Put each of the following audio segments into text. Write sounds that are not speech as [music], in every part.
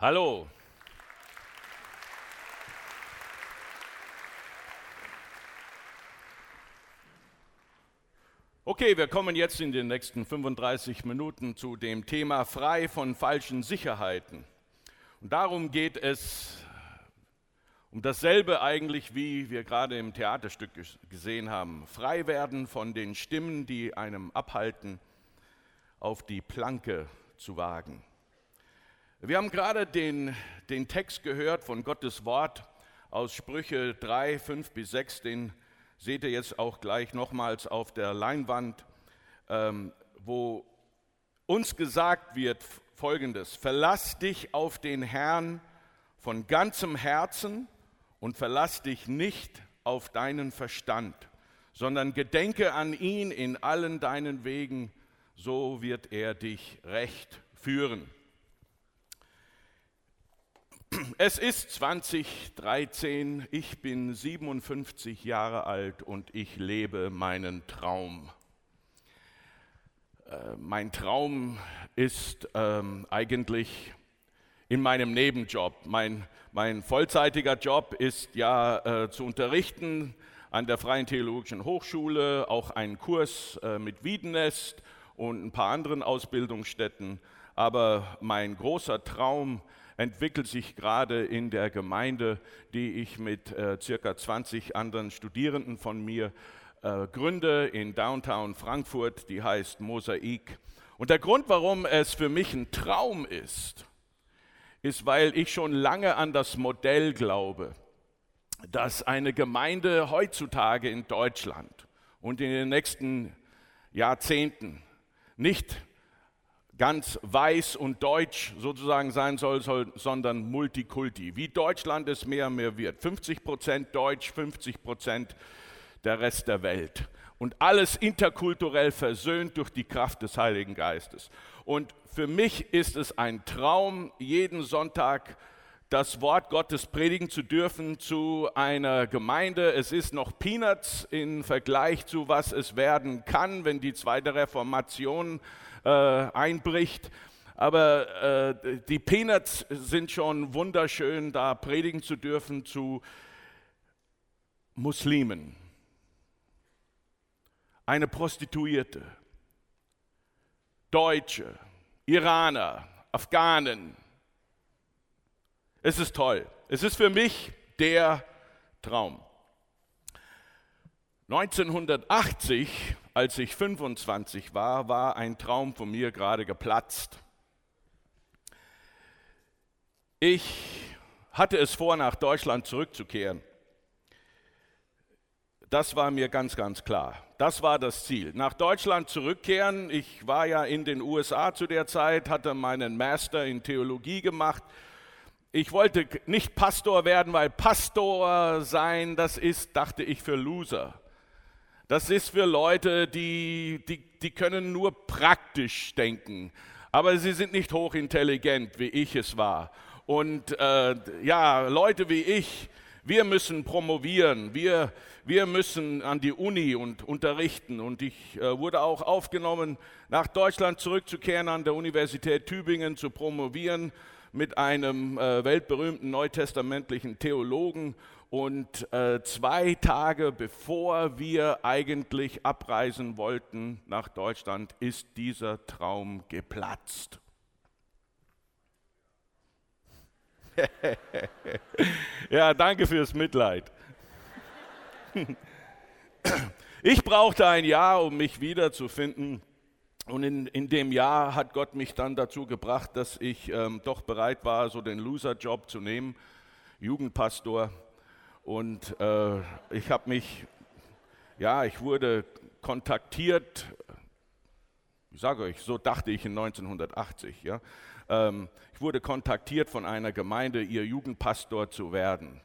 Hallo. Okay, wir kommen jetzt in den nächsten 35 Minuten zu dem Thema frei von falschen Sicherheiten. Und darum geht es um dasselbe eigentlich, wie wir gerade im Theaterstück gesehen haben. Frei werden von den Stimmen, die einem abhalten, auf die Planke zu wagen. Wir haben gerade den, den Text gehört von Gottes Wort aus Sprüche 3, 5 bis 6, den seht ihr jetzt auch gleich nochmals auf der Leinwand, ähm, wo uns gesagt wird folgendes, verlass dich auf den Herrn von ganzem Herzen und verlass dich nicht auf deinen Verstand, sondern gedenke an ihn in allen deinen Wegen, so wird er dich recht führen. Es ist 2013, ich bin 57 Jahre alt und ich lebe meinen Traum. Äh, mein Traum ist ähm, eigentlich in meinem Nebenjob. Mein, mein vollzeitiger Job ist ja äh, zu unterrichten an der Freien Theologischen Hochschule, auch einen Kurs äh, mit Wiedenest und ein paar anderen Ausbildungsstätten. Aber mein großer Traum ist, entwickelt sich gerade in der Gemeinde, die ich mit äh, circa 20 anderen Studierenden von mir äh, gründe in Downtown Frankfurt, die heißt Mosaik. Und der Grund, warum es für mich ein Traum ist, ist, weil ich schon lange an das Modell glaube, dass eine Gemeinde heutzutage in Deutschland und in den nächsten Jahrzehnten nicht ganz weiß und deutsch sozusagen sein soll, soll, sondern Multikulti. Wie Deutschland es mehr und mehr wird. 50 Prozent Deutsch, 50 Prozent der Rest der Welt. Und alles interkulturell versöhnt durch die Kraft des Heiligen Geistes. Und für mich ist es ein Traum, jeden Sonntag das Wort Gottes predigen zu dürfen zu einer Gemeinde. Es ist noch Peanuts im Vergleich zu was es werden kann, wenn die zweite Reformation äh, einbricht. Aber äh, die Peanuts sind schon wunderschön, da predigen zu dürfen zu Muslimen. Eine Prostituierte, Deutsche, Iraner, Afghanen. Es ist toll. Es ist für mich der Traum. 1980 als ich 25 war, war ein Traum von mir gerade geplatzt. Ich hatte es vor, nach Deutschland zurückzukehren. Das war mir ganz, ganz klar. Das war das Ziel. Nach Deutschland zurückkehren. Ich war ja in den USA zu der Zeit, hatte meinen Master in Theologie gemacht. Ich wollte nicht Pastor werden, weil Pastor sein, das ist, dachte ich, für Loser. Das ist für Leute, die, die, die können nur praktisch denken, aber sie sind nicht hochintelligent, wie ich es war. Und äh, ja, Leute wie ich, wir müssen promovieren, wir, wir müssen an die Uni und unterrichten. Und ich äh, wurde auch aufgenommen, nach Deutschland zurückzukehren, an der Universität Tübingen zu promovieren mit einem äh, weltberühmten neutestamentlichen Theologen. Und äh, zwei Tage bevor wir eigentlich abreisen wollten nach Deutschland, ist dieser Traum geplatzt. [laughs] ja, danke fürs Mitleid. [laughs] ich brauchte ein Jahr, um mich wiederzufinden. Und in, in dem Jahr hat Gott mich dann dazu gebracht, dass ich ähm, doch bereit war, so den Loser-Job zu nehmen, Jugendpastor. Und äh, ich habe mich, ja, ich wurde kontaktiert, ich sage euch, so dachte ich in 1980, ja. Ähm, ich wurde kontaktiert von einer Gemeinde, ihr Jugendpastor zu werden.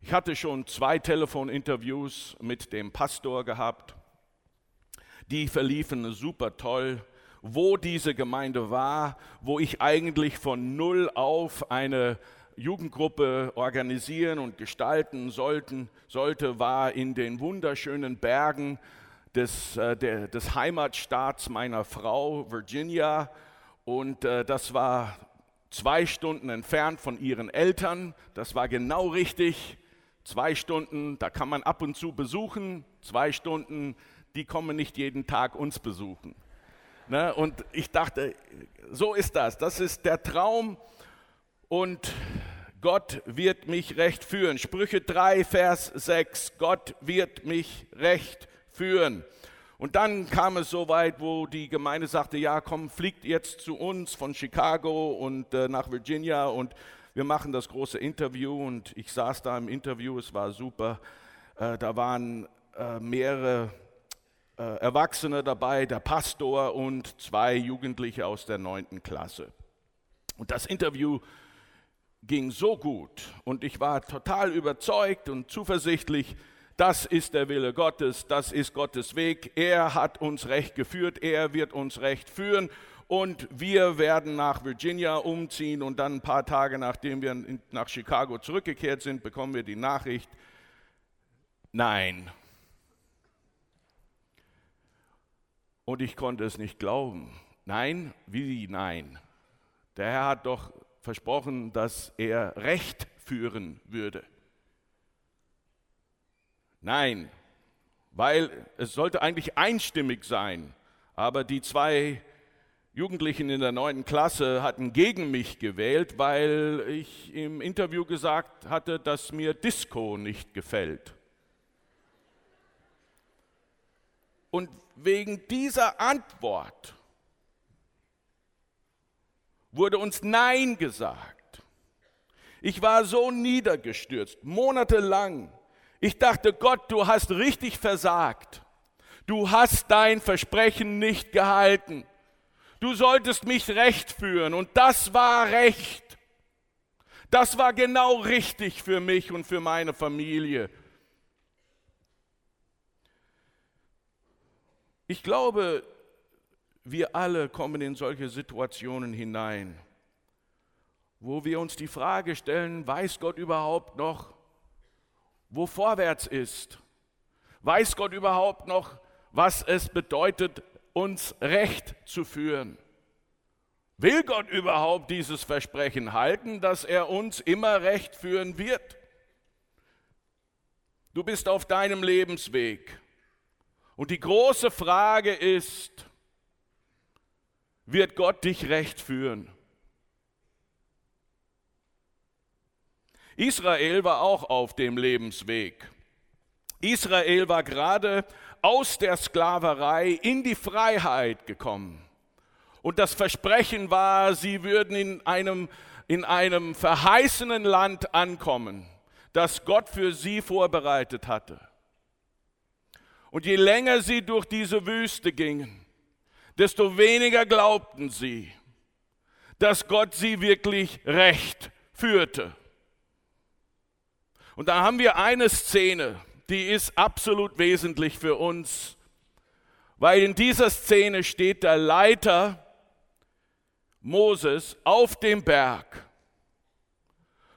Ich hatte schon zwei Telefoninterviews mit dem Pastor gehabt. Die verliefen super toll. Wo diese Gemeinde war, wo ich eigentlich von null auf eine Jugendgruppe organisieren und gestalten sollten, sollte, war in den wunderschönen Bergen des, äh, der, des Heimatstaats meiner Frau, Virginia. Und äh, das war zwei Stunden entfernt von ihren Eltern. Das war genau richtig. Zwei Stunden, da kann man ab und zu besuchen. Zwei Stunden, die kommen nicht jeden Tag uns besuchen. Ne? Und ich dachte, so ist das. Das ist der Traum. Und Gott wird mich recht führen. Sprüche 3, Vers 6. Gott wird mich recht führen. Und dann kam es so weit, wo die Gemeinde sagte, ja, komm, fliegt jetzt zu uns von Chicago und äh, nach Virginia und wir machen das große Interview. Und ich saß da im Interview, es war super. Äh, da waren äh, mehrere äh, Erwachsene dabei, der Pastor und zwei Jugendliche aus der neunten Klasse. Und das Interview ging so gut und ich war total überzeugt und zuversichtlich, das ist der Wille Gottes, das ist Gottes Weg. Er hat uns recht geführt, er wird uns recht führen und wir werden nach Virginia umziehen und dann ein paar Tage nachdem wir nach Chicago zurückgekehrt sind, bekommen wir die Nachricht, nein. Und ich konnte es nicht glauben. Nein, wie nein? Der Herr hat doch versprochen, dass er Recht führen würde. Nein, weil es sollte eigentlich einstimmig sein. Aber die zwei Jugendlichen in der neunten Klasse hatten gegen mich gewählt, weil ich im Interview gesagt hatte, dass mir Disco nicht gefällt. Und wegen dieser Antwort wurde uns Nein gesagt. Ich war so niedergestürzt, monatelang. Ich dachte, Gott, du hast richtig versagt. Du hast dein Versprechen nicht gehalten. Du solltest mich recht führen und das war recht. Das war genau richtig für mich und für meine Familie. Ich glaube, wir alle kommen in solche Situationen hinein, wo wir uns die Frage stellen, weiß Gott überhaupt noch, wo vorwärts ist? Weiß Gott überhaupt noch, was es bedeutet, uns Recht zu führen? Will Gott überhaupt dieses Versprechen halten, dass er uns immer Recht führen wird? Du bist auf deinem Lebensweg. Und die große Frage ist, wird Gott dich recht führen? Israel war auch auf dem Lebensweg. Israel war gerade aus der Sklaverei in die Freiheit gekommen. Und das Versprechen war, sie würden in einem, in einem verheißenen Land ankommen, das Gott für sie vorbereitet hatte. Und je länger sie durch diese Wüste gingen, desto weniger glaubten sie, dass Gott sie wirklich recht führte. Und da haben wir eine Szene, die ist absolut wesentlich für uns, weil in dieser Szene steht der Leiter Moses auf dem Berg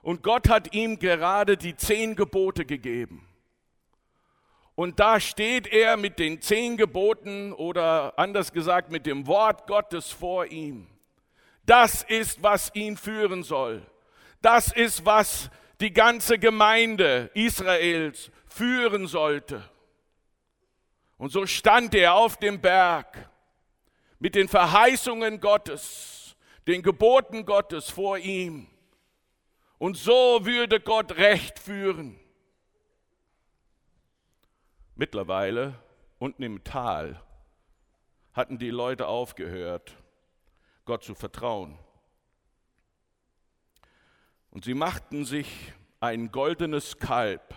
und Gott hat ihm gerade die zehn Gebote gegeben. Und da steht er mit den zehn Geboten oder anders gesagt mit dem Wort Gottes vor ihm. Das ist, was ihn führen soll. Das ist, was die ganze Gemeinde Israels führen sollte. Und so stand er auf dem Berg mit den Verheißungen Gottes, den Geboten Gottes vor ihm. Und so würde Gott Recht führen. Mittlerweile unten im Tal hatten die Leute aufgehört, Gott zu vertrauen. Und sie machten sich ein goldenes Kalb.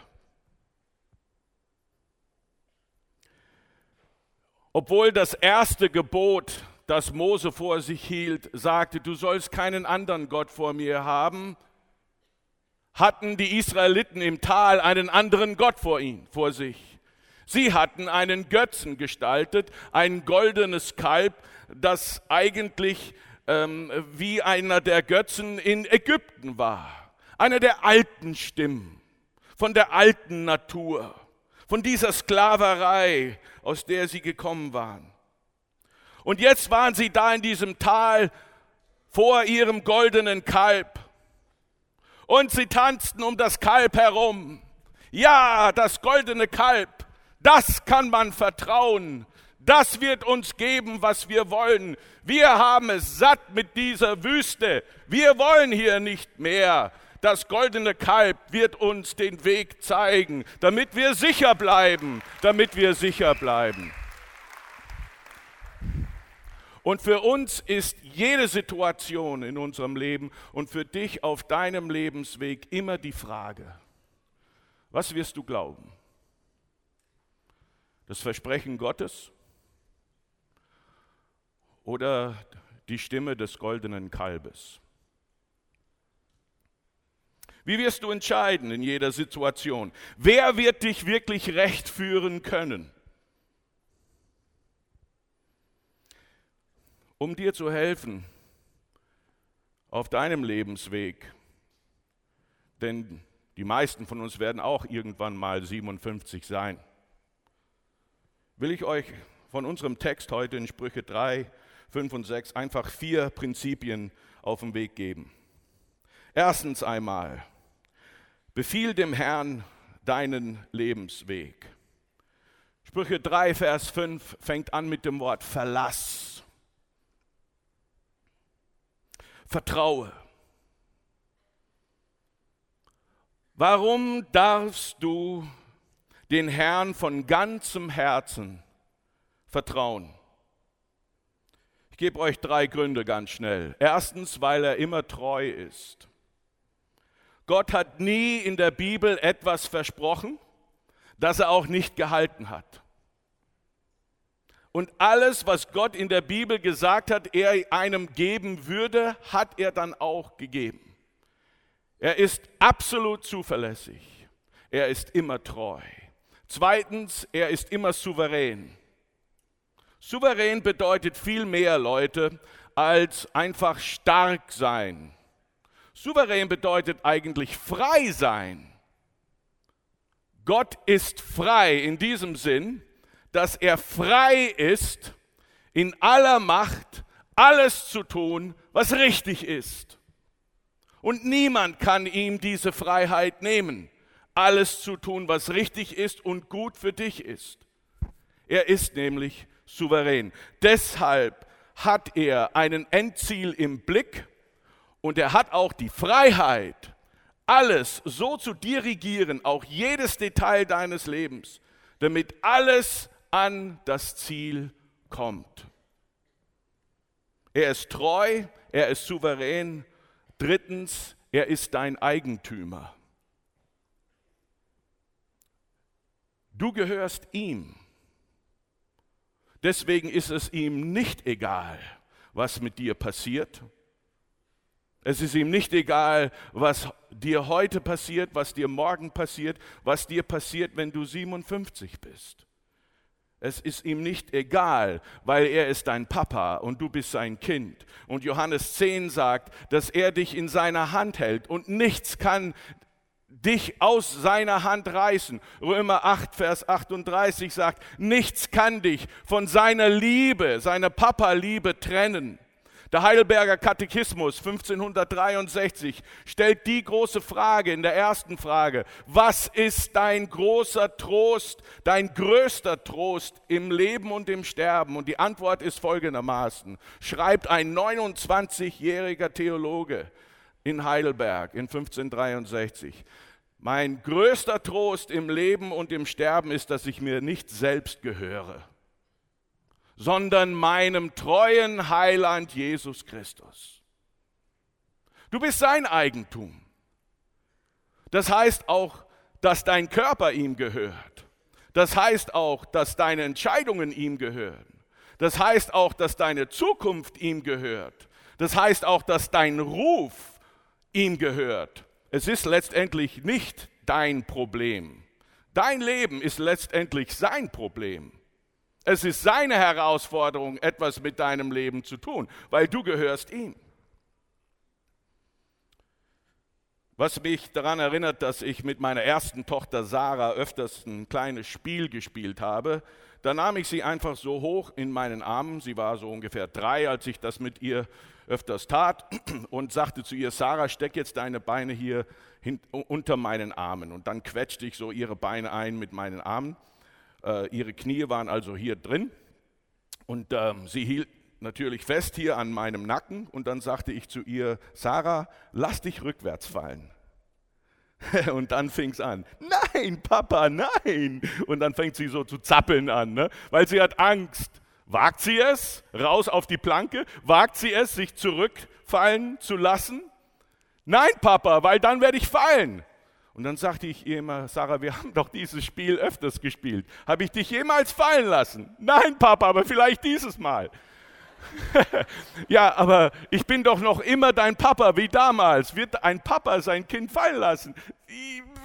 Obwohl das erste Gebot, das Mose vor sich hielt, sagte, du sollst keinen anderen Gott vor mir haben, hatten die Israeliten im Tal einen anderen Gott vor ihnen, vor sich. Sie hatten einen Götzen gestaltet, ein goldenes Kalb, das eigentlich ähm, wie einer der Götzen in Ägypten war. Einer der alten Stimmen, von der alten Natur, von dieser Sklaverei, aus der sie gekommen waren. Und jetzt waren sie da in diesem Tal vor ihrem goldenen Kalb. Und sie tanzten um das Kalb herum. Ja, das goldene Kalb, das kann man vertrauen. Das wird uns geben, was wir wollen. Wir haben es satt mit dieser Wüste. Wir wollen hier nicht mehr. Das goldene Kalb wird uns den Weg zeigen, damit wir sicher bleiben, damit wir sicher bleiben. Und für uns ist jede Situation in unserem Leben und für dich auf deinem Lebensweg immer die Frage, was wirst du glauben? Das Versprechen Gottes oder die Stimme des goldenen Kalbes? Wie wirst du entscheiden in jeder Situation? Wer wird dich wirklich recht führen können? Um dir zu helfen auf deinem Lebensweg, denn die meisten von uns werden auch irgendwann mal 57 sein, will ich euch von unserem Text heute in Sprüche 3, 5 und 6 einfach vier Prinzipien auf den Weg geben. Erstens einmal, befiehl dem Herrn deinen Lebensweg. Sprüche 3, Vers 5 fängt an mit dem Wort Verlass. Vertraue. Warum darfst du den Herrn von ganzem Herzen vertrauen? Ich gebe euch drei Gründe ganz schnell. Erstens, weil er immer treu ist. Gott hat nie in der Bibel etwas versprochen, das er auch nicht gehalten hat. Und alles, was Gott in der Bibel gesagt hat, er einem geben würde, hat er dann auch gegeben. Er ist absolut zuverlässig. Er ist immer treu. Zweitens, er ist immer souverän. Souverän bedeutet viel mehr, Leute, als einfach stark sein. Souverän bedeutet eigentlich frei sein. Gott ist frei in diesem Sinn, dass er frei ist, in aller Macht alles zu tun, was richtig ist. Und niemand kann ihm diese Freiheit nehmen, alles zu tun, was richtig ist und gut für dich ist. Er ist nämlich souverän. Deshalb hat er einen Endziel im Blick und er hat auch die Freiheit, alles so zu dirigieren, auch jedes Detail deines Lebens, damit alles an das Ziel kommt. Er ist treu, er ist souverän. Drittens, er ist dein Eigentümer. Du gehörst ihm. Deswegen ist es ihm nicht egal, was mit dir passiert. Es ist ihm nicht egal, was dir heute passiert, was dir morgen passiert, was dir passiert, wenn du 57 bist. Es ist ihm nicht egal, weil er ist dein Papa und du bist sein Kind. Und Johannes 10 sagt, dass er dich in seiner Hand hält und nichts kann dich aus seiner Hand reißen. Römer 8, Vers 38 sagt, nichts kann dich von seiner Liebe, seiner Papa-Liebe trennen. Der Heidelberger Katechismus 1563 stellt die große Frage in der ersten Frage, was ist dein großer Trost, dein größter Trost im Leben und im Sterben? Und die Antwort ist folgendermaßen, schreibt ein 29-jähriger Theologe in Heidelberg in 1563. Mein größter Trost im Leben und im Sterben ist, dass ich mir nicht selbst gehöre, sondern meinem treuen Heiland Jesus Christus. Du bist sein Eigentum. Das heißt auch, dass dein Körper ihm gehört. Das heißt auch, dass deine Entscheidungen ihm gehören. Das heißt auch, dass deine Zukunft ihm gehört. Das heißt auch, dass dein Ruf ihm gehört. Es ist letztendlich nicht dein Problem. Dein Leben ist letztendlich sein Problem. Es ist seine Herausforderung, etwas mit deinem Leben zu tun, weil du gehörst ihm. Was mich daran erinnert, dass ich mit meiner ersten Tochter Sarah öfters ein kleines Spiel gespielt habe. Da nahm ich sie einfach so hoch in meinen Armen. Sie war so ungefähr drei, als ich das mit ihr öfters tat und sagte zu ihr, Sarah, steck jetzt deine Beine hier unter meinen Armen. Und dann quetschte ich so ihre Beine ein mit meinen Armen. Äh, ihre Knie waren also hier drin. Und ähm, sie hielt natürlich fest hier an meinem Nacken und dann sagte ich zu ihr, Sarah, lass dich rückwärts fallen. [laughs] Und dann fing es an, nein, Papa, nein. Und dann fängt sie so zu zappeln an, ne? weil sie hat Angst. Wagt sie es, raus auf die Planke? Wagt sie es, sich zurückfallen zu lassen? Nein, Papa, weil dann werde ich fallen. Und dann sagte ich ihr immer, Sarah, wir haben doch dieses Spiel öfters gespielt. Habe ich dich jemals fallen lassen? Nein, Papa, aber vielleicht dieses Mal. [laughs] ja, aber ich bin doch noch immer dein Papa wie damals. Wird ein Papa sein Kind fallen lassen?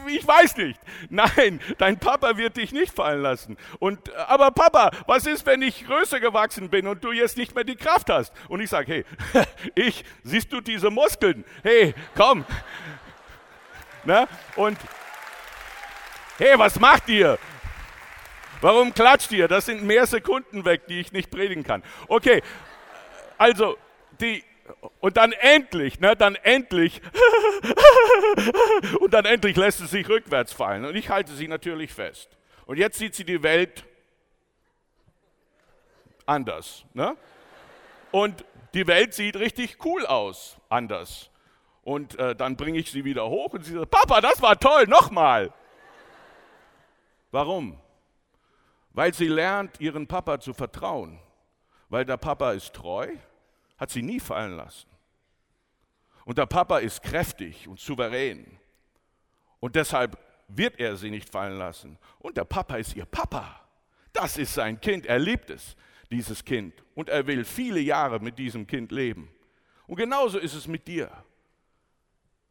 Ich weiß nicht. Nein, dein Papa wird dich nicht fallen lassen. Und aber Papa, was ist, wenn ich größer gewachsen bin und du jetzt nicht mehr die Kraft hast? Und ich sage, hey, [laughs] ich, siehst du diese Muskeln? Hey, komm. [laughs] Na? Und hey, was macht ihr? Warum klatscht ihr? Das sind mehr Sekunden weg, die ich nicht predigen kann. Okay, also, die, und dann endlich, ne, dann endlich, [laughs] und dann endlich lässt sie sich rückwärts fallen. Und ich halte sie natürlich fest. Und jetzt sieht sie die Welt anders. Ne? Und die Welt sieht richtig cool aus, anders. Und äh, dann bringe ich sie wieder hoch und sie sagt, Papa, das war toll, nochmal. Warum? Weil sie lernt, ihren Papa zu vertrauen. Weil der Papa ist treu hat sie nie fallen lassen. Und der Papa ist kräftig und souverän. Und deshalb wird er sie nicht fallen lassen. Und der Papa ist ihr Papa. Das ist sein Kind. Er liebt es, dieses Kind. Und er will viele Jahre mit diesem Kind leben. Und genauso ist es mit dir.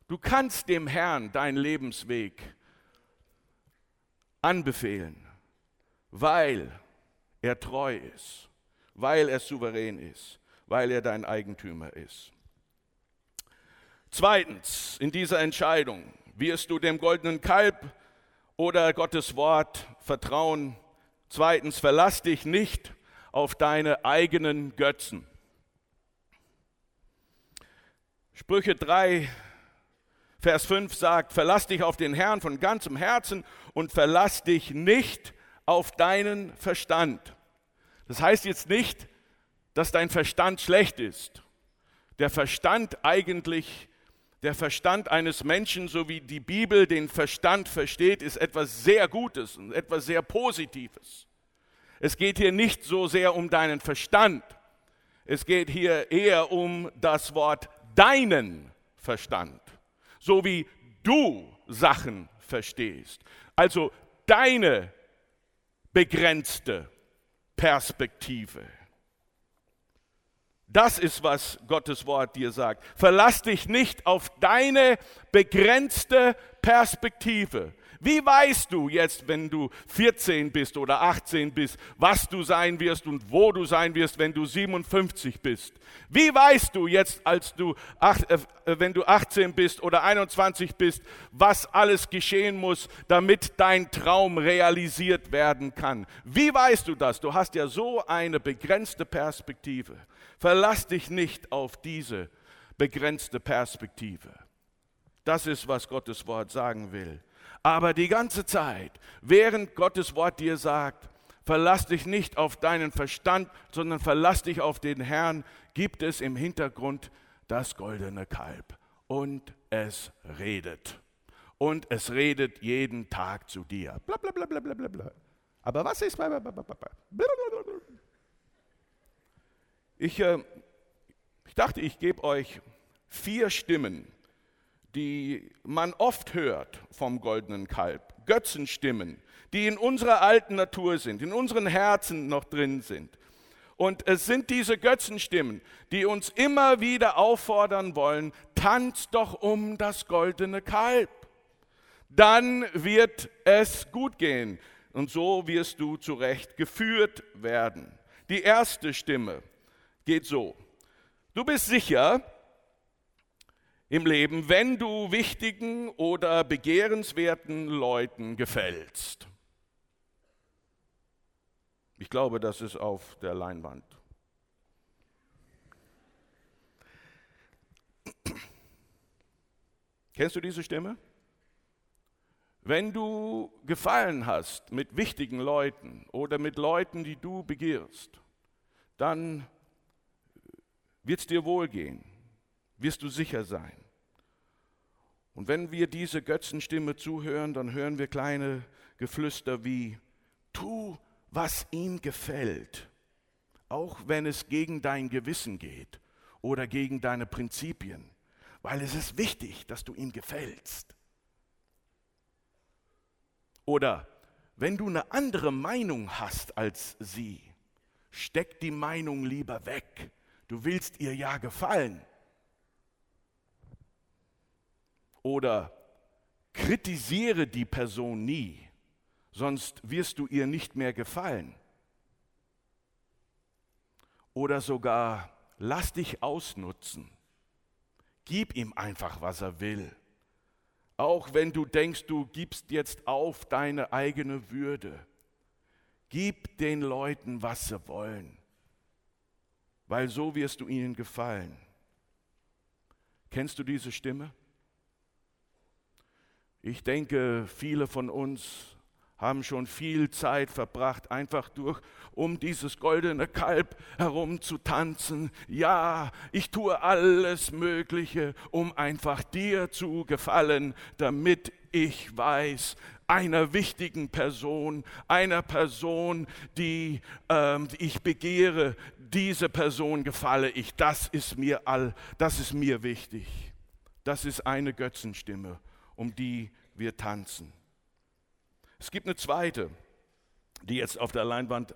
Du kannst dem Herrn deinen Lebensweg anbefehlen, weil er treu ist, weil er souverän ist, weil er dein Eigentümer ist. Zweitens, in dieser Entscheidung, wirst du dem goldenen Kalb oder Gottes Wort vertrauen? Zweitens, verlass dich nicht auf deine eigenen Götzen. Sprüche 3, Vers 5 sagt, verlass dich auf den Herrn von ganzem Herzen und verlass dich nicht auf deinen Verstand. Das heißt jetzt nicht, dass dein Verstand schlecht ist. Der Verstand eigentlich, der Verstand eines Menschen, so wie die Bibel den Verstand versteht, ist etwas sehr Gutes und etwas sehr Positives. Es geht hier nicht so sehr um deinen Verstand. Es geht hier eher um das Wort deinen Verstand. So wie du Sachen verstehst. Also deine begrenzte Perspektive. Das ist, was Gottes Wort dir sagt. Verlass dich nicht auf deine begrenzte Perspektive. Wie weißt du jetzt, wenn du 14 bist oder 18 bist, was du sein wirst und wo du sein wirst, wenn du 57 bist? Wie weißt du jetzt, als du, äh, wenn du 18 bist oder 21 bist, was alles geschehen muss, damit dein Traum realisiert werden kann? Wie weißt du das? Du hast ja so eine begrenzte Perspektive. Verlass dich nicht auf diese begrenzte Perspektive. Das ist, was Gottes Wort sagen will. Aber die ganze Zeit, während Gottes Wort dir sagt, verlass dich nicht auf deinen Verstand, sondern verlass dich auf den Herrn, gibt es im Hintergrund das goldene Kalb. Und es redet. Und es redet jeden Tag zu dir. Bla, bla, bla, bla, bla, bla. Aber was ist... Ich, äh, ich dachte, ich gebe euch vier Stimmen, die man oft hört vom goldenen Kalb. Götzenstimmen, die in unserer alten Natur sind, in unseren Herzen noch drin sind. Und es sind diese Götzenstimmen, die uns immer wieder auffordern wollen, tanz doch um das goldene Kalb. Dann wird es gut gehen und so wirst du zurecht geführt werden. Die erste Stimme, geht so. Du bist sicher, im Leben, wenn du wichtigen oder begehrenswerten Leuten gefällst. Ich glaube, das ist auf der Leinwand. Kennst du diese Stimme? Wenn du Gefallen hast mit wichtigen Leuten oder mit Leuten, die du begehrst, dann wird es dir wohlgehen, wirst du sicher sein. Und wenn wir diese Götzenstimme zuhören, dann hören wir kleine Geflüster wie, tu, was ihm gefällt, auch wenn es gegen dein Gewissen geht oder gegen deine Prinzipien, weil es ist wichtig, dass du ihm gefällst. Oder wenn du eine andere Meinung hast als sie, steck die Meinung lieber weg. Du willst ihr ja gefallen. Oder kritisiere die Person nie, sonst wirst du ihr nicht mehr gefallen. Oder sogar lass dich ausnutzen. Gib ihm einfach, was er will. Auch wenn du denkst, du gibst jetzt auf deine eigene Würde. Gib den Leuten, was sie wollen, weil so wirst du ihnen gefallen. Kennst du diese Stimme? Ich denke, viele von uns haben schon viel Zeit verbracht, einfach durch, um dieses goldene Kalb herum zu tanzen. Ja, ich tue alles Mögliche, um einfach dir zu gefallen, damit ich weiß, einer wichtigen Person, einer Person, die, die ich begehre, diese Person gefalle ich. Das ist mir all, das ist mir wichtig. Das ist eine Götzenstimme, um die wir tanzen. Es gibt eine zweite, die jetzt auf der Leinwand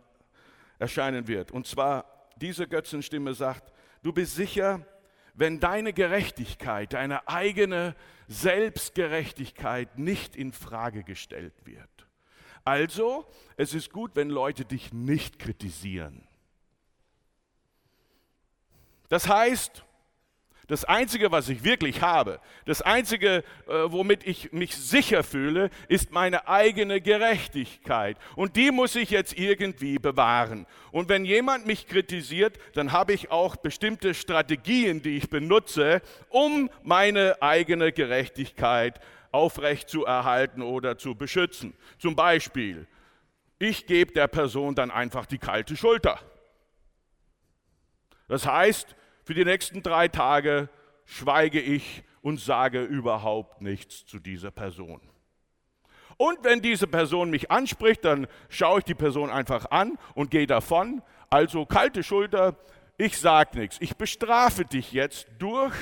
erscheinen wird. Und zwar, diese Götzenstimme sagt, du bist sicher, wenn deine Gerechtigkeit, deine eigene Selbstgerechtigkeit nicht in Frage gestellt wird. Also, es ist gut, wenn Leute dich nicht kritisieren. Das heißt, das Einzige, was ich wirklich habe, das Einzige, äh, womit ich mich sicher fühle, ist meine eigene Gerechtigkeit. Und die muss ich jetzt irgendwie bewahren. Und wenn jemand mich kritisiert, dann habe ich auch bestimmte Strategien, die ich benutze, um meine eigene Gerechtigkeit aufrecht zu erhalten oder zu beschützen. Zum Beispiel, ich gebe der Person dann einfach die kalte Schulter. Das heißt, für die nächsten drei Tage schweige ich und sage überhaupt nichts zu dieser Person. Und wenn diese Person mich anspricht, dann schaue ich die Person einfach an und gehe davon. Also kalte Schulter, ich sage nichts. Ich bestrafe dich jetzt durch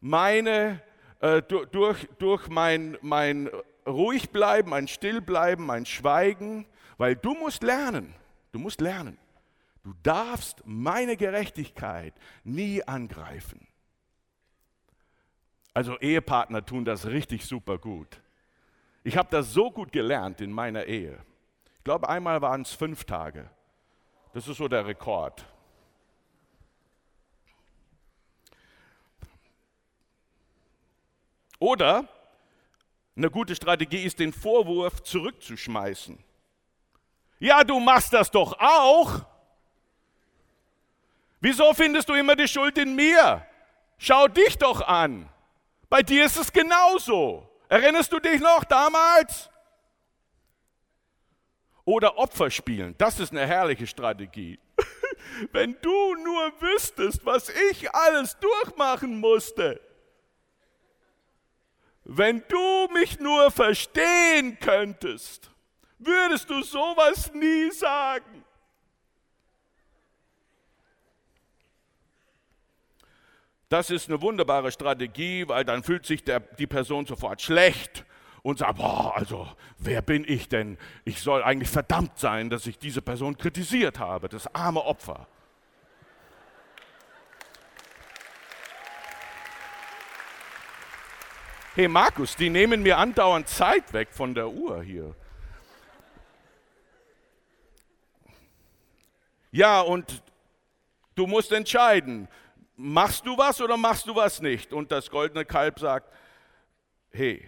meine, äh, durch, durch mein, mein Ruhigbleiben, mein Stillbleiben, mein Schweigen, weil du musst lernen. Du musst lernen. Du darfst meine Gerechtigkeit nie angreifen. Also Ehepartner tun das richtig super gut. Ich habe das so gut gelernt in meiner Ehe. Ich glaube, einmal waren es fünf Tage. Das ist so der Rekord. Oder eine gute Strategie ist, den Vorwurf zurückzuschmeißen. Ja, du machst das doch auch. Wieso findest du immer die Schuld in mir? Schau dich doch an. Bei dir ist es genauso. Erinnerst du dich noch damals? Oder Opfer spielen, das ist eine herrliche Strategie. [laughs] Wenn du nur wüsstest, was ich alles durchmachen musste. Wenn du mich nur verstehen könntest, würdest du sowas nie sagen. Das ist eine wunderbare Strategie, weil dann fühlt sich der, die Person sofort schlecht und sagt, boah, also wer bin ich denn? Ich soll eigentlich verdammt sein, dass ich diese Person kritisiert habe, das arme Opfer. Hey Markus, die nehmen mir andauernd Zeit weg von der Uhr hier. Ja, und du musst entscheiden, machst du was oder machst du was nicht? Und das goldene Kalb sagt, hey,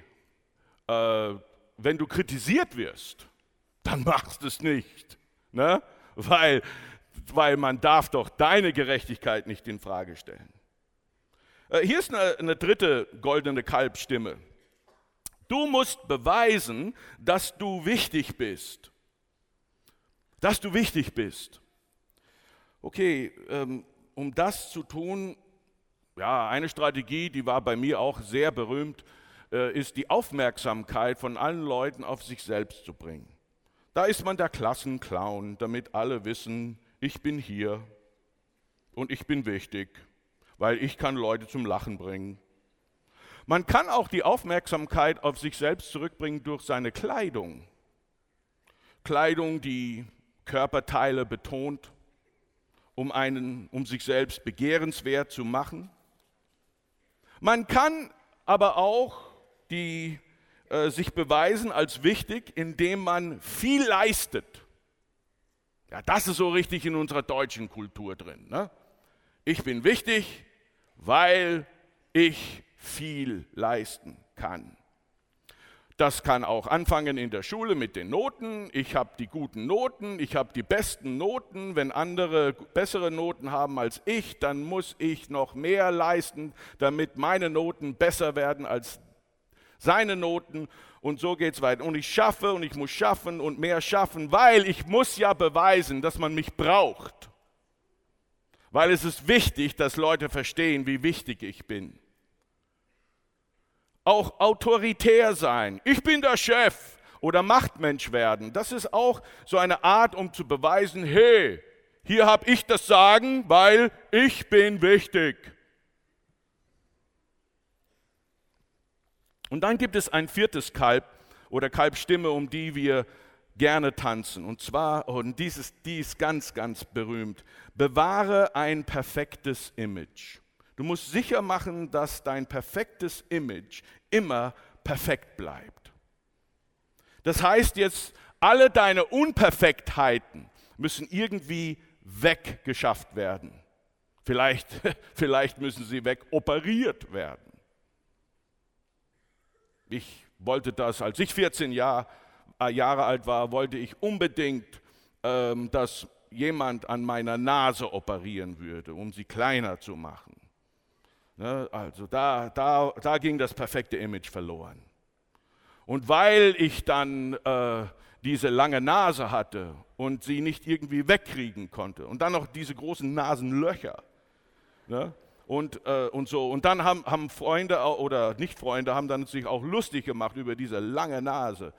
äh, wenn du kritisiert wirst, dann machst es nicht. Ne? Weil, weil man darf doch deine Gerechtigkeit nicht in Frage stellen. Äh, hier ist eine, eine dritte goldene Kalbstimme. Du musst beweisen, dass du wichtig bist. Dass du wichtig bist. Okay, ähm, um das zu tun, ja, eine Strategie, die war bei mir auch sehr berühmt, äh, ist die Aufmerksamkeit von allen Leuten auf sich selbst zu bringen. Da ist man der Klassenclown, damit alle wissen, ich bin hier und ich bin wichtig, weil ich kann Leute zum Lachen bringen. Man kann auch die Aufmerksamkeit auf sich selbst zurückbringen durch seine Kleidung. Kleidung, die Körperteile betont, um, einen, um sich selbst begehrenswert zu machen. Man kann aber auch die, äh, sich beweisen als wichtig, indem man viel leistet. Ja, das ist so richtig in unserer deutschen Kultur drin. Ne? Ich bin wichtig, weil ich viel leisten kann. Das kann auch anfangen in der Schule mit den Noten. Ich habe die guten Noten, ich habe die besten Noten. Wenn andere bessere Noten haben als ich, dann muss ich noch mehr leisten, damit meine Noten besser werden als seine Noten. Und so geht es weiter. Und ich schaffe und ich muss schaffen und mehr schaffen, weil ich muss ja beweisen, dass man mich braucht. Weil es ist wichtig, dass Leute verstehen, wie wichtig ich bin auch autoritär sein. Ich bin der Chef oder Machtmensch werden. Das ist auch so eine Art, um zu beweisen, hey, hier habe ich das Sagen, weil ich bin wichtig. Und dann gibt es ein viertes Kalb oder Kalbstimme, um die wir gerne tanzen. Und zwar, und dieses, die ist ganz, ganz berühmt. Bewahre ein perfektes Image. Du musst sicher machen, dass dein perfektes Image immer perfekt bleibt. Das heißt jetzt, alle deine Unperfektheiten müssen irgendwie weggeschafft werden. Vielleicht, [laughs] vielleicht müssen sie wegoperiert werden. Ich wollte das, als ich 14 Jahr, äh, Jahre alt war, wollte ich unbedingt, ähm, dass jemand an meiner Nase operieren würde, um sie kleiner zu machen. Ne, also da, da, da ging das perfekte Image verloren. Und weil ich dann äh, diese lange Nase hatte und sie nicht irgendwie wegkriegen konnte und dann noch diese großen Nasenlöcher ne, und, äh, und so. Und dann haben, haben Freunde oder Nicht-Freunde haben dann sich auch lustig gemacht über diese lange Nase.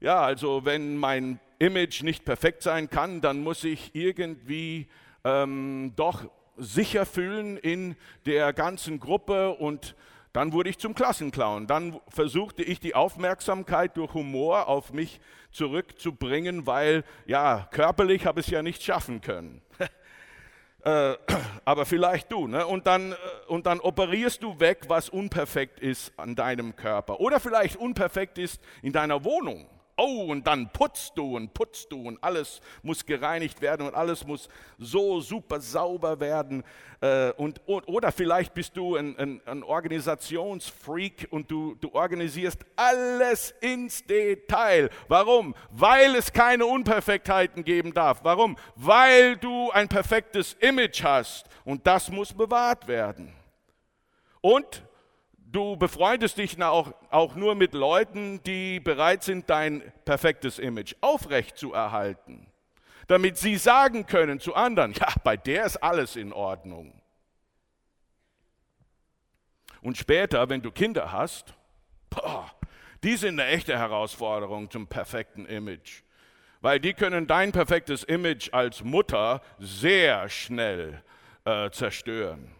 Ja, also wenn mein Image nicht perfekt sein kann, dann muss ich irgendwie ähm, doch sicher fühlen in der ganzen Gruppe und dann wurde ich zum Klassenclown. Dann versuchte ich die Aufmerksamkeit durch Humor auf mich zurückzubringen, weil ja, körperlich habe ich es ja nicht schaffen können. [laughs] äh, aber vielleicht du. Ne? Und, dann, äh, und dann operierst du weg, was unperfekt ist an deinem Körper. Oder vielleicht unperfekt ist in deiner Wohnung. Oh, und dann putzt du und putzt du und alles muss gereinigt werden und alles muss so super sauber werden. Äh, und, oder vielleicht bist du ein, ein, ein Organisationsfreak und du, du organisierst alles ins Detail. Warum? Weil es keine Unperfektheiten geben darf. Warum? Weil du ein perfektes Image hast und das muss bewahrt werden. Und Du befreundest dich auch, auch nur mit Leuten, die bereit sind, dein perfektes Image aufrecht zu erhalten, damit sie sagen können zu anderen, ja, bei der ist alles in Ordnung. Und später, wenn du Kinder hast, boah, die sind eine echte Herausforderung zum perfekten Image, weil die können dein perfektes Image als Mutter sehr schnell äh, zerstören.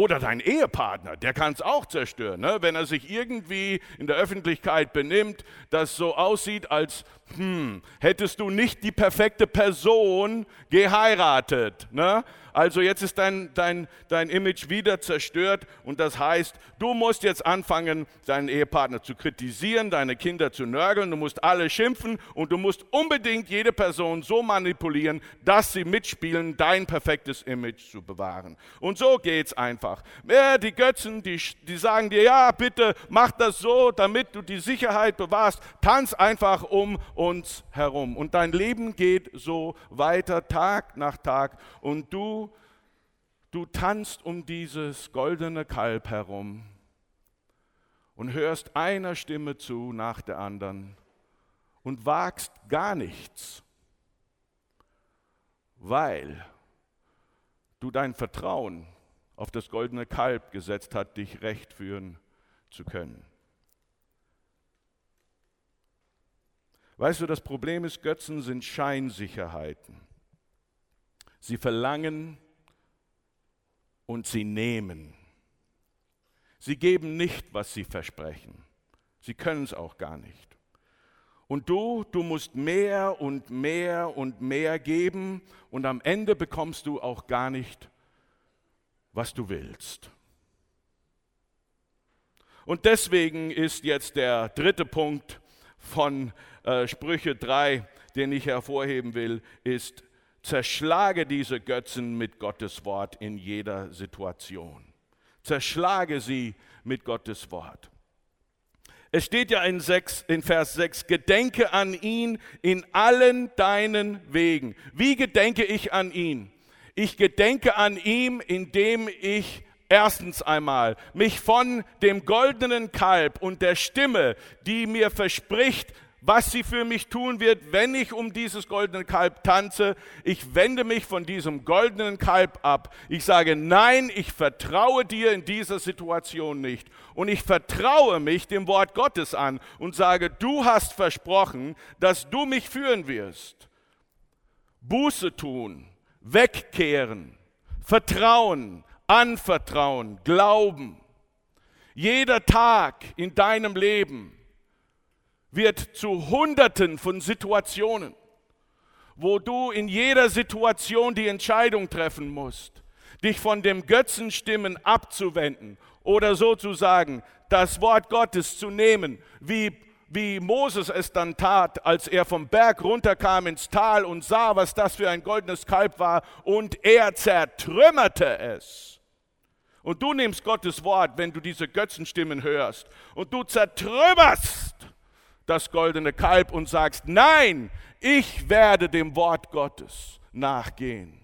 Oder dein Ehepartner, der kann es auch zerstören, ne? wenn er sich irgendwie in der Öffentlichkeit benimmt, das so aussieht, als hm, hättest du nicht die perfekte Person geheiratet. Ne? Also jetzt ist dein, dein, dein Image wieder zerstört und das heißt, du musst jetzt anfangen, deinen Ehepartner zu kritisieren, deine Kinder zu nörgeln, du musst alle schimpfen und du musst unbedingt jede Person so manipulieren, dass sie mitspielen, dein perfektes Image zu bewahren. Und so geht's einfach. Ja, die Götzen, die, die sagen dir, ja, bitte mach das so, damit du die Sicherheit bewahrst. Tanz einfach um uns herum. Und dein Leben geht so weiter, Tag nach Tag. Und du Du tanzt um dieses goldene Kalb herum und hörst einer Stimme zu nach der anderen und wagst gar nichts, weil du dein Vertrauen auf das goldene Kalb gesetzt hast, dich recht führen zu können. Weißt du, das Problem ist, Götzen sind Scheinsicherheiten. Sie verlangen und sie nehmen. Sie geben nicht, was sie versprechen. Sie können es auch gar nicht. Und du, du musst mehr und mehr und mehr geben und am Ende bekommst du auch gar nicht, was du willst. Und deswegen ist jetzt der dritte Punkt von äh, Sprüche 3, den ich hervorheben will, ist, Zerschlage diese Götzen mit Gottes Wort in jeder Situation. Zerschlage sie mit Gottes Wort. Es steht ja in, 6, in Vers 6, gedenke an ihn in allen deinen Wegen. Wie gedenke ich an ihn? Ich gedenke an ihm, indem ich erstens einmal mich von dem goldenen Kalb und der Stimme, die mir verspricht, was sie für mich tun wird, wenn ich um dieses goldene Kalb tanze. Ich wende mich von diesem goldenen Kalb ab. Ich sage, nein, ich vertraue dir in dieser Situation nicht. Und ich vertraue mich dem Wort Gottes an und sage, du hast versprochen, dass du mich führen wirst. Buße tun, wegkehren, vertrauen, anvertrauen, glauben. Jeder Tag in deinem Leben wird zu Hunderten von Situationen, wo du in jeder Situation die Entscheidung treffen musst, dich von dem Götzenstimmen abzuwenden oder sozusagen das Wort Gottes zu nehmen, wie, wie Moses es dann tat, als er vom Berg runterkam ins Tal und sah, was das für ein goldenes Kalb war, und er zertrümmerte es. Und du nimmst Gottes Wort, wenn du diese Götzenstimmen hörst, und du zertrümmerst das goldene Kalb und sagst, nein, ich werde dem Wort Gottes nachgehen.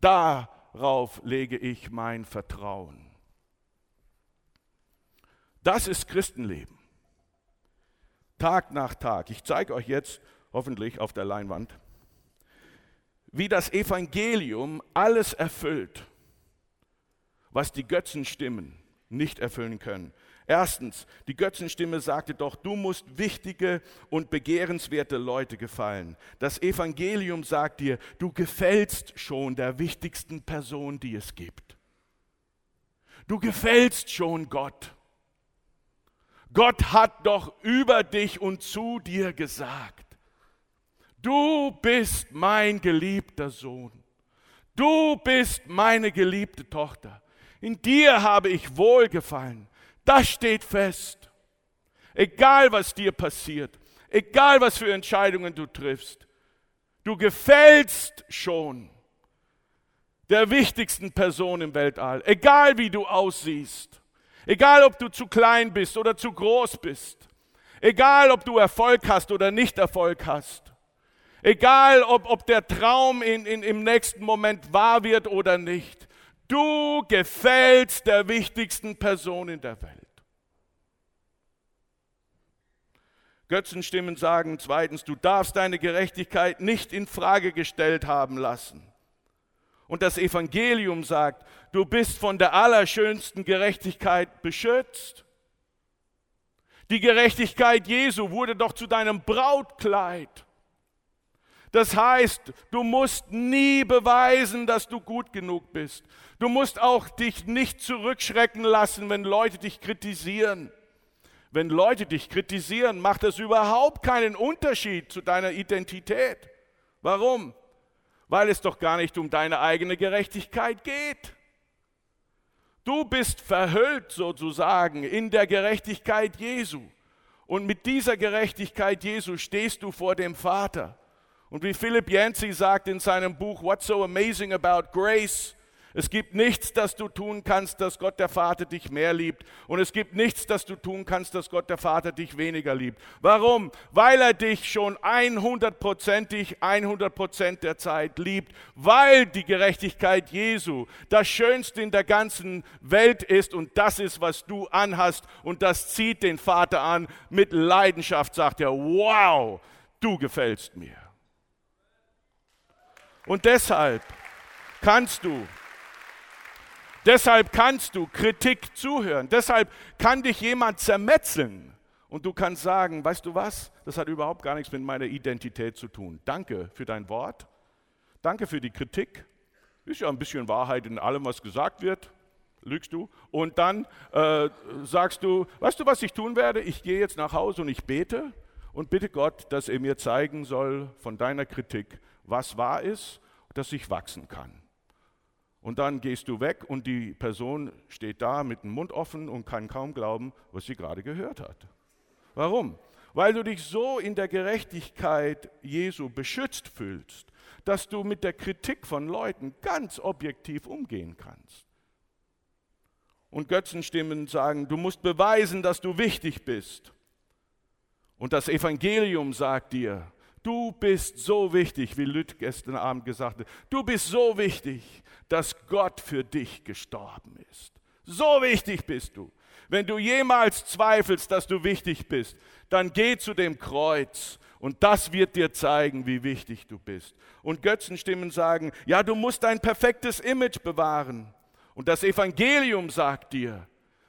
Darauf lege ich mein Vertrauen. Das ist Christenleben. Tag nach Tag. Ich zeige euch jetzt hoffentlich auf der Leinwand, wie das Evangelium alles erfüllt, was die Götzenstimmen nicht erfüllen können. Erstens, die Götzenstimme sagte doch, du musst wichtige und begehrenswerte Leute gefallen. Das Evangelium sagt dir, du gefällst schon der wichtigsten Person, die es gibt. Du gefällst schon Gott. Gott hat doch über dich und zu dir gesagt, du bist mein geliebter Sohn. Du bist meine geliebte Tochter. In dir habe ich Wohlgefallen. Das steht fest. Egal, was dir passiert, egal, was für Entscheidungen du triffst, du gefällst schon der wichtigsten Person im Weltall, egal wie du aussiehst, egal ob du zu klein bist oder zu groß bist, egal ob du Erfolg hast oder nicht Erfolg hast, egal ob, ob der Traum in, in, im nächsten Moment wahr wird oder nicht, Du gefällst der wichtigsten Person in der Welt. Götzenstimmen sagen zweitens, du darfst deine Gerechtigkeit nicht in Frage gestellt haben lassen. Und das Evangelium sagt, du bist von der allerschönsten Gerechtigkeit beschützt. Die Gerechtigkeit Jesu wurde doch zu deinem Brautkleid. Das heißt, du musst nie beweisen, dass du gut genug bist. Du musst auch dich nicht zurückschrecken lassen, wenn Leute dich kritisieren. Wenn Leute dich kritisieren, macht das überhaupt keinen Unterschied zu deiner Identität. Warum? Weil es doch gar nicht um deine eigene Gerechtigkeit geht. Du bist verhüllt sozusagen in der Gerechtigkeit Jesu. Und mit dieser Gerechtigkeit Jesu stehst du vor dem Vater. Und wie Philipp Yancey sagt in seinem Buch What's so amazing about grace, es gibt nichts, das du tun kannst, dass Gott der Vater dich mehr liebt. Und es gibt nichts, das du tun kannst, dass Gott der Vater dich weniger liebt. Warum? Weil er dich schon 100%ig 100% der Zeit liebt. Weil die Gerechtigkeit Jesu das Schönste in der ganzen Welt ist. Und das ist, was du anhast. Und das zieht den Vater an. Mit Leidenschaft sagt er, wow, du gefällst mir. Und deshalb kannst du Deshalb kannst du Kritik zuhören. Deshalb kann dich jemand zermetzeln. Und du kannst sagen, weißt du was, das hat überhaupt gar nichts mit meiner Identität zu tun. Danke für dein Wort. Danke für die Kritik. Ist ja ein bisschen Wahrheit in allem, was gesagt wird. Lügst du? Und dann äh, sagst du, weißt du, was ich tun werde? Ich gehe jetzt nach Hause und ich bete und bitte Gott, dass er mir zeigen soll von deiner Kritik, was wahr ist, dass ich wachsen kann. Und dann gehst du weg und die Person steht da mit dem Mund offen und kann kaum glauben, was sie gerade gehört hat. Warum? Weil du dich so in der Gerechtigkeit Jesu beschützt fühlst, dass du mit der Kritik von Leuten ganz objektiv umgehen kannst. Und Götzenstimmen sagen, du musst beweisen, dass du wichtig bist. Und das Evangelium sagt dir, du bist so wichtig, wie Lütt gestern Abend gesagt hat, du bist so wichtig, dass Gott für dich gestorben ist. So wichtig bist du. Wenn du jemals zweifelst, dass du wichtig bist, dann geh zu dem Kreuz und das wird dir zeigen, wie wichtig du bist. Und Götzenstimmen sagen, ja, du musst ein perfektes Image bewahren. Und das Evangelium sagt dir,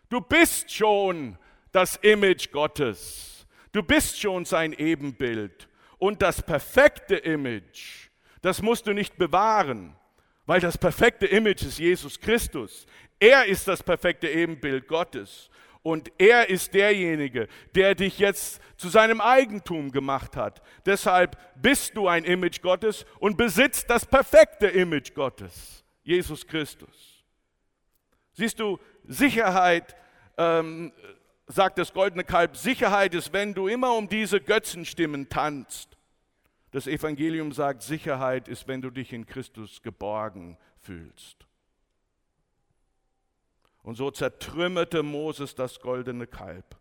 du bist schon das Image Gottes. Du bist schon sein Ebenbild. Und das perfekte Image, das musst du nicht bewahren. Weil das perfekte Image ist Jesus Christus. Er ist das perfekte Ebenbild Gottes. Und er ist derjenige, der dich jetzt zu seinem Eigentum gemacht hat. Deshalb bist du ein Image Gottes und besitzt das perfekte Image Gottes, Jesus Christus. Siehst du, Sicherheit, ähm, sagt das goldene Kalb, Sicherheit ist, wenn du immer um diese Götzenstimmen tanzt das Evangelium sagt, Sicherheit ist, wenn du dich in Christus geborgen fühlst. Und so zertrümmerte Moses das goldene Kalb.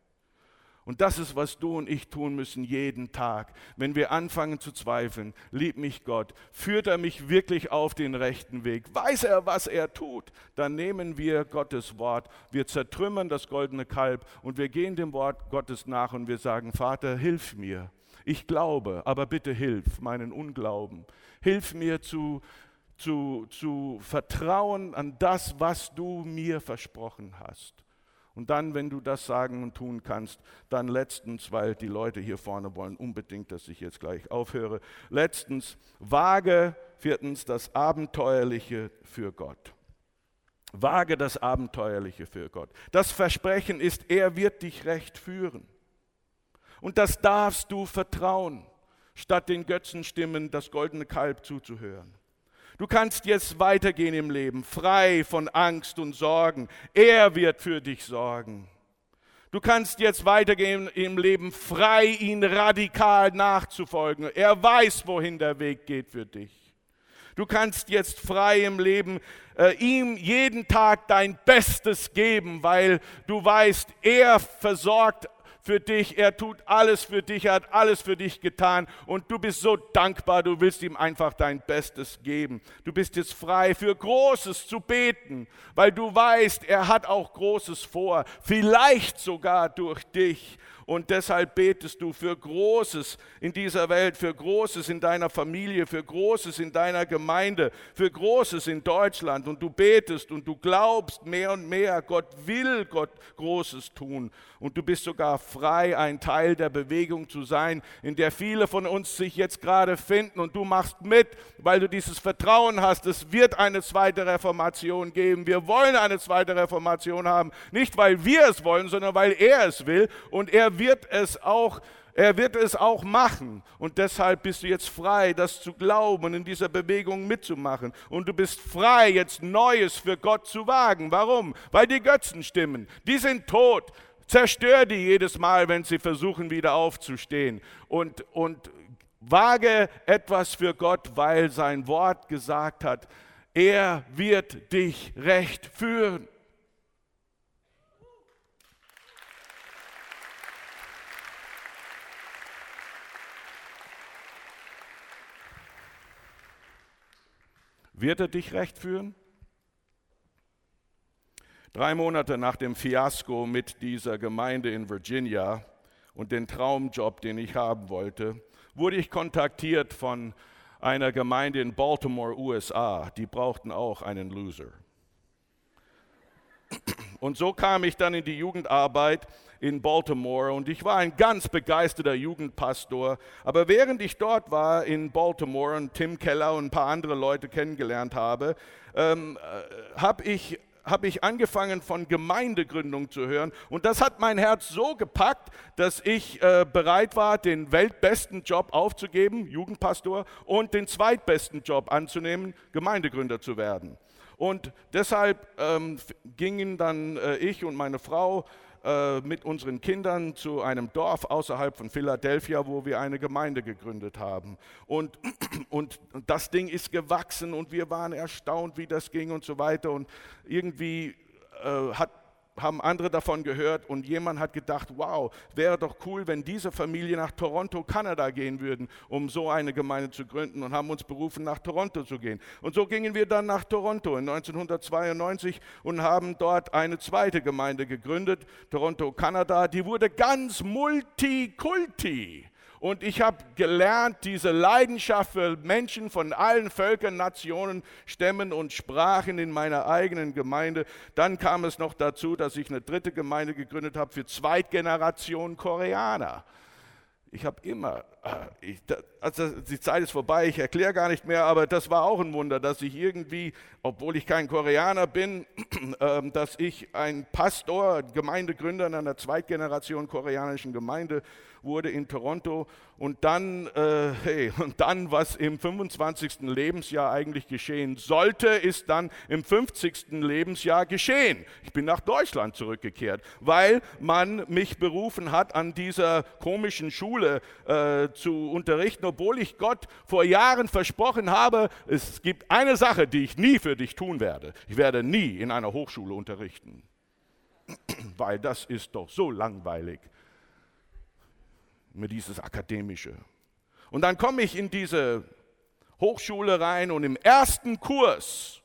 Und das ist, was du und ich tun müssen jeden Tag. Wenn wir anfangen zu zweifeln, liebt mich Gott, führt er mich wirklich auf den rechten Weg, weiß er, was er tut, dann nehmen wir Gottes Wort, wir zertrümmern das goldene Kalb und wir gehen dem Wort Gottes nach und wir sagen, Vater, hilf mir. Ich glaube, aber bitte hilf meinen Unglauben. Hilf mir zu, zu, zu vertrauen an das, was du mir versprochen hast. Und dann, wenn du das sagen und tun kannst, dann letztens, weil die Leute hier vorne wollen unbedingt, dass ich jetzt gleich aufhöre, letztens, wage viertens das Abenteuerliche für Gott. Wage das Abenteuerliche für Gott. Das Versprechen ist, er wird dich recht führen. Und das darfst du vertrauen, statt den Götzenstimmen das goldene Kalb zuzuhören. Du kannst jetzt weitergehen im Leben, frei von Angst und Sorgen. Er wird für dich sorgen. Du kannst jetzt weitergehen im Leben, frei ihn radikal nachzufolgen. Er weiß, wohin der Weg geht für dich. Du kannst jetzt frei im Leben äh, ihm jeden Tag dein Bestes geben, weil du weißt, er versorgt für dich, er tut alles für dich, er hat alles für dich getan. Und du bist so dankbar, du willst ihm einfach dein Bestes geben. Du bist jetzt frei für Großes zu beten, weil du weißt, er hat auch Großes vor, vielleicht sogar durch dich Und deshalb betest du für Großes in dieser Welt, für Großes in deiner Familie, für Großes in deiner Gemeinde, für Großes in Deutschland. Und du betest und du glaubst mehr und mehr, Gott will Gott Großes tun. Und du bist sogar frei, ein Teil der Bewegung zu sein, in der viele von uns sich jetzt gerade finden. Und du machst mit, weil du dieses Vertrauen hast. Es wird eine zweite Reformation geben. Wir wollen eine zweite Reformation haben. Nicht, weil wir es wollen, sondern weil er es will. Und er wird es auch er wird es auch machen. Und deshalb bist du jetzt frei, das zu glauben und in dieser Bewegung mitzumachen. Und du bist frei, jetzt Neues für Gott zu wagen. Warum? Weil die Götzen stimmen. Die sind tot. Zerstör die jedes Mal, wenn sie versuchen, wieder aufzustehen. Und, und wage etwas für Gott, weil sein Wort gesagt hat, er wird dich recht führen. Wird er dich recht führen? Drei Monate nach dem Fiasko mit dieser Gemeinde in Virginia und den Traumjob, den ich haben wollte, wurde ich kontaktiert von einer Gemeinde in Baltimore, USA. Die brauchten auch einen Loser. Und so kam ich dann in die Jugendarbeit in Baltimore und ich war ein ganz begeisterter Jugendpastor. Aber während ich dort war in Baltimore und Tim Keller und ein paar andere Leute kennengelernt habe, ähm, äh, habe ich habe ich angefangen von Gemeindegründung zu hören und das hat mein Herz so gepackt, dass ich äh, bereit war, den weltbesten Job aufzugeben, Jugendpastor, und den zweitbesten Job anzunehmen, Gemeindegründer zu werden. Und deshalb ähm, gingen dann äh, ich und meine Frau äh, mit unseren Kindern zu einem Dorf außerhalb von Philadelphia, wo wir eine Gemeinde gegründet haben. Und, [clears throat] und das Ding ist gewachsen und wir waren erstaunt, wie das ging und so weiter. Und irgendwie äh, hat haben andere davon gehört und jemand hat gedacht, wow, wäre doch cool, wenn diese Familie nach Toronto, Kanada gehen würden, um so eine Gemeinde zu gründen und haben uns berufen, nach Toronto zu gehen. Und so gingen wir dann nach Toronto in 1992 und haben dort eine zweite Gemeinde gegründet, Toronto, Kanada. Die wurde ganz multikulti. Und ich habe gelernt, diese Leidenschaft für Menschen von allen Völkern, Nationen, Stämmen und Sprachen in meiner eigenen Gemeinde. Dann kam es noch dazu, dass ich eine dritte Gemeinde gegründet habe für Zweitgeneration Koreaner. Ich habe immer, ich, also die Zeit ist vorbei, ich erkläre gar nicht mehr, aber das war auch ein Wunder, dass ich irgendwie, obwohl ich kein Koreaner bin, [clears throat] äh, dass ich ein Pastor, Gemeindegründer in einer Zweitgeneration koreanischen Gemeinde wurde in Toronto. Und dann, äh, hey, [laughs] und dann, was im 25. Lebensjahr eigentlich geschehen sollte, ist dann im 50. Lebensjahr geschehen. Ich bin nach Deutschland zurückgekehrt, weil man mich berufen hat, an dieser komischen Schule äh, zu unterrichten, obwohl ich Gott vor Jahren versprochen habe, es gibt eine Sache, die ich nie für dich tun werde. Ich werde nie in einer Hochschule unterrichten, [clears throat] weil das ist doch so langweilig mir dieses Akademische. Und dann komme ich in diese Hochschule rein und im ersten Kurs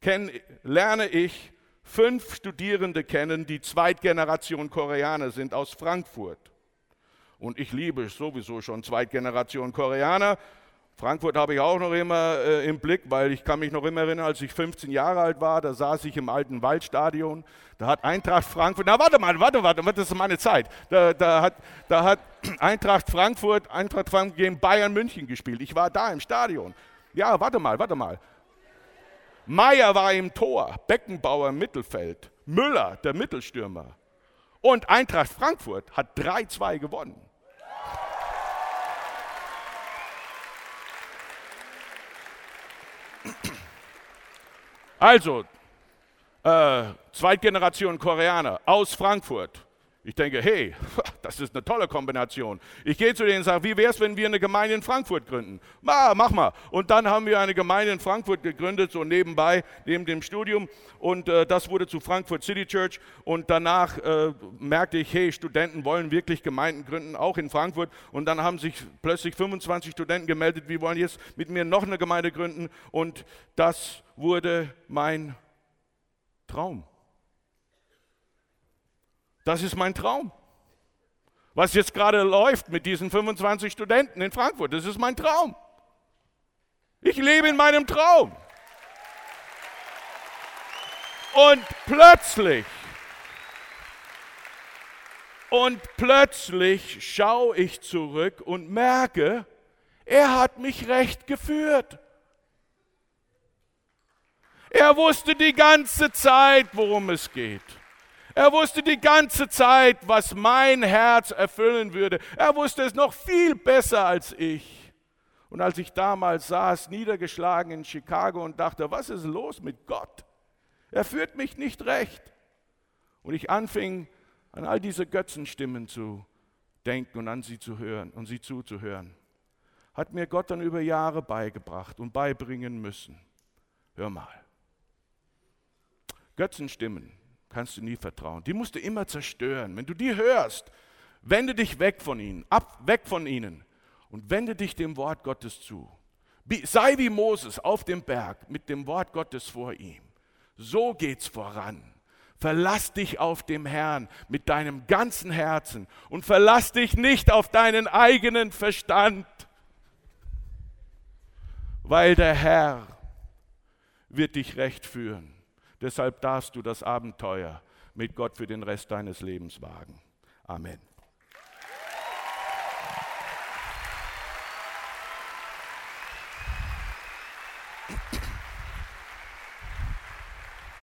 kenn, lerne ich fünf Studierende kennen, die Zweitgeneration Koreaner sind aus Frankfurt. Und ich liebe sowieso schon Zweitgeneration Koreaner. Frankfurt habe ich auch noch immer äh, im Blick, weil ich kann mich noch immer erinnern, als ich 15 Jahre alt war, da saß ich im alten Waldstadion. Da hat Eintracht Frankfurt, na warte mal, warte, warte, das ist meine Zeit. Da, da, hat, da hat [clears throat] Eintracht Frankfurt, Eintracht Frankfurt gegen Bayern München gespielt. Ich war da im Stadion. Ja, warte mal, warte mal. Meier war im Tor, Beckenbauer im Mittelfeld, Müller, der Mittelstürmer. Und Eintracht Frankfurt hat 3-2 gewonnen. Also, äh, Zweitgeneration Koreaner aus Frankfurt. Ich denke, hey, [laughs] das ist eine tolle Kombination. Ich gehe zu denen und sage, wie wäre es, wenn wir eine Gemeinde in Frankfurt gründen? Ma, mach mal. Und dann haben wir eine Gemeinde in Frankfurt gegründet, so nebenbei, neben dem Studium. Und äh, das wurde zu Frankfurt City Church. Und danach äh, merkte ich, hey, Studenten wollen wirklich Gemeinden gründen, auch in Frankfurt. Und dann haben sich plötzlich 25 Studenten gemeldet, wir wollen jetzt mit mir noch eine Gemeinde gründen. Und das wurde mein Traum. Das ist mein Traum. was jetzt gerade läuft mit diesen 25 Studenten in Frankfurt. Das ist mein Traum. Ich lebe in meinem Traum. Und plötzlich, und plötzlich schaue ich zurück und merke, er hat mich recht geführt. Er wusste die ganze Zeit, worum es geht. Er wusste die ganze Zeit, was mein Herz erfüllen würde. Er wusste es noch viel besser als ich. Und als ich damals saß, niedergeschlagen in Chicago und dachte, was ist los mit Gott? Er führt mich nicht recht. Und ich anfing an all diese Götzenstimmen zu denken und an sie zu hören und sie zuzuhören. Hat mir Gott dann über Jahre beigebracht und beibringen müssen. Hör mal. Götzenstimmen kannst du nie vertrauen. Die musst du immer zerstören. Wenn du die hörst, wende dich weg von ihnen, ab, weg von ihnen und wende dich dem Wort Gottes zu. Sei wie Moses auf dem Berg mit dem Wort Gottes vor ihm. So geht's voran. Verlass dich auf dem Herrn mit deinem ganzen Herzen und verlass dich nicht auf deinen eigenen Verstand, weil der Herr wird dich recht führen. Deshalb darfst du das Abenteuer mit Gott für den Rest deines Lebens wagen. Amen.